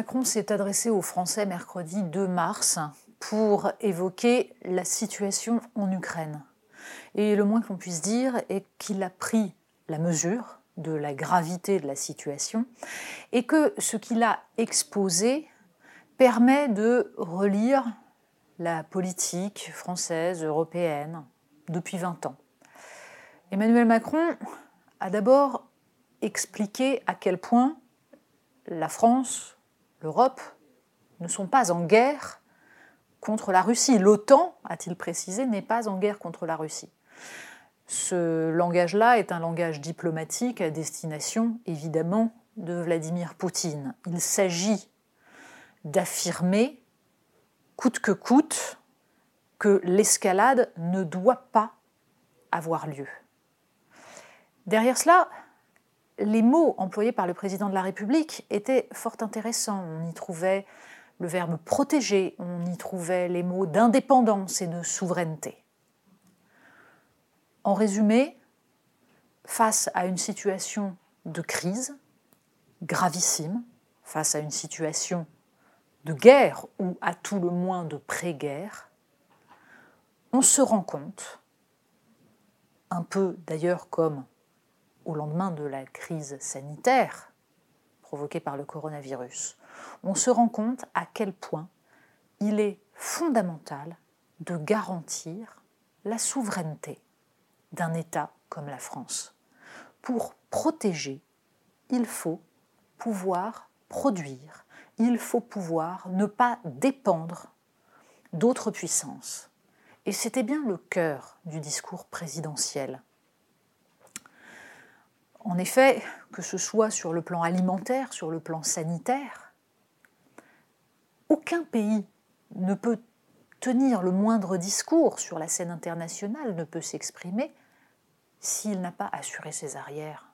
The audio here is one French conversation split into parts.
Macron s'est adressé aux Français mercredi 2 mars pour évoquer la situation en Ukraine. Et le moins que l'on puisse dire est qu'il a pris la mesure de la gravité de la situation et que ce qu'il a exposé permet de relire la politique française, européenne, depuis 20 ans. Emmanuel Macron a d'abord expliqué à quel point la France, l'Europe, ne sont pas en guerre contre la Russie. L'OTAN, a-t-il précisé, n'est pas en guerre contre la Russie. Ce langage-là est un langage diplomatique à destination, évidemment, de Vladimir Poutine. Il s'agit d'affirmer, coûte que coûte, que l'escalade ne doit pas avoir lieu. Derrière cela, les mots employés par le président de la République étaient fort intéressants. On y trouvait le verbe protéger, on y trouvait les mots d'indépendance et de souveraineté. En résumé, face à une situation de crise gravissime, face à une situation de guerre ou à tout le moins de pré-guerre, on se rend compte, un peu d'ailleurs comme au lendemain de la crise sanitaire provoquée par le coronavirus, on se rend compte à quel point il est fondamental de garantir la souveraineté d'un État comme la France. Pour protéger, il faut pouvoir produire, il faut pouvoir ne pas dépendre d'autres puissances. Et c'était bien le cœur du discours présidentiel. En effet, que ce soit sur le plan alimentaire, sur le plan sanitaire, aucun pays ne peut tenir le moindre discours sur la scène internationale, ne peut s'exprimer s'il n'a pas assuré ses arrières,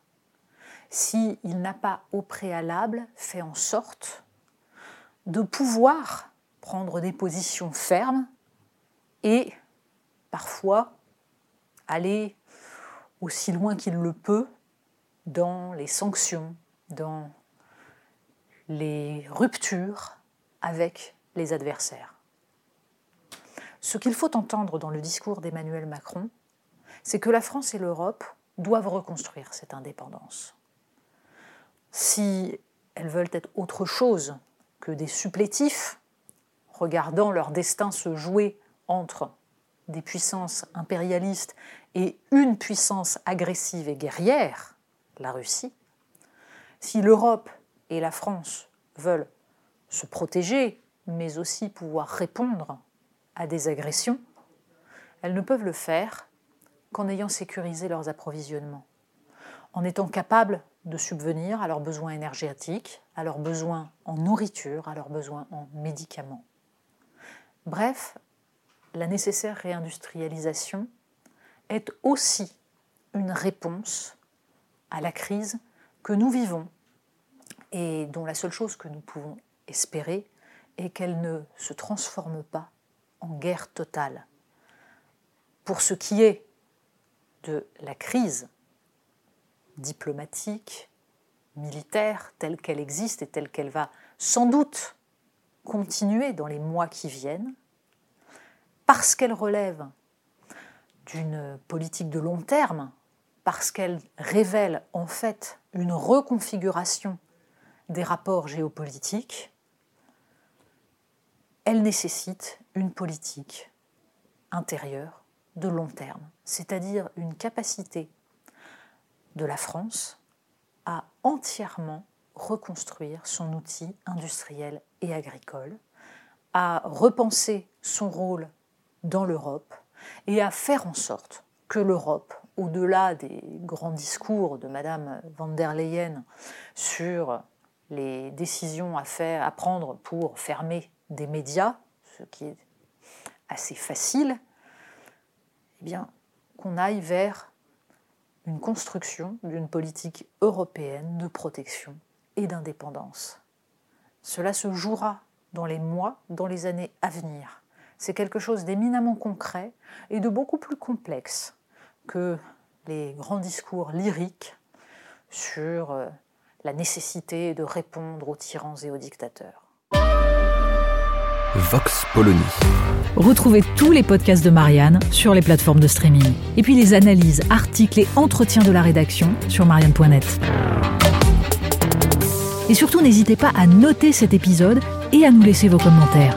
s'il n'a pas au préalable fait en sorte de pouvoir prendre des positions fermes et parfois aller aussi loin qu'il le peut dans les sanctions, dans les ruptures avec les adversaires. Ce qu'il faut entendre dans le discours d'Emmanuel Macron, c'est que la France et l'Europe doivent reconstruire cette indépendance. Si elles veulent être autre chose que des supplétifs, regardant leur destin se jouer entre des puissances impérialistes et une puissance agressive et guerrière, la Russie, si l'Europe et la France veulent se protéger, mais aussi pouvoir répondre à des agressions, elles ne peuvent le faire qu'en ayant sécurisé leurs approvisionnements, en étant capables de subvenir à leurs besoins énergétiques, à leurs besoins en nourriture, à leurs besoins en médicaments. Bref, la nécessaire réindustrialisation est aussi une réponse à la crise que nous vivons et dont la seule chose que nous pouvons espérer est qu'elle ne se transforme pas en guerre totale. Pour ce qui est de la crise diplomatique, militaire, telle qu'elle existe et telle qu'elle va sans doute continuer dans les mois qui viennent, parce qu'elle relève d'une politique de long terme, parce qu'elle révèle en fait une reconfiguration des rapports géopolitiques, elle nécessite une politique intérieure de long terme c'est-à-dire une capacité de la France à entièrement reconstruire son outil industriel et agricole, à repenser son rôle dans l'Europe et à faire en sorte que l'Europe, au-delà des grands discours de Madame van der Leyen sur les décisions à, faire, à prendre pour fermer des médias, ce qui est assez facile, eh bien, qu'on aille vers une construction d'une politique européenne de protection et d'indépendance. Cela se jouera dans les mois, dans les années à venir. C'est quelque chose d'éminemment concret et de beaucoup plus complexe que les grands discours lyriques sur euh, la nécessité de répondre aux tyrans et aux dictateurs. Vox Polony. Retrouvez tous les podcasts de Marianne sur les plateformes de streaming. Et puis les analyses, articles et entretiens de la rédaction sur marianne.net. Et surtout, n'hésitez pas à noter cet épisode et à nous laisser vos commentaires.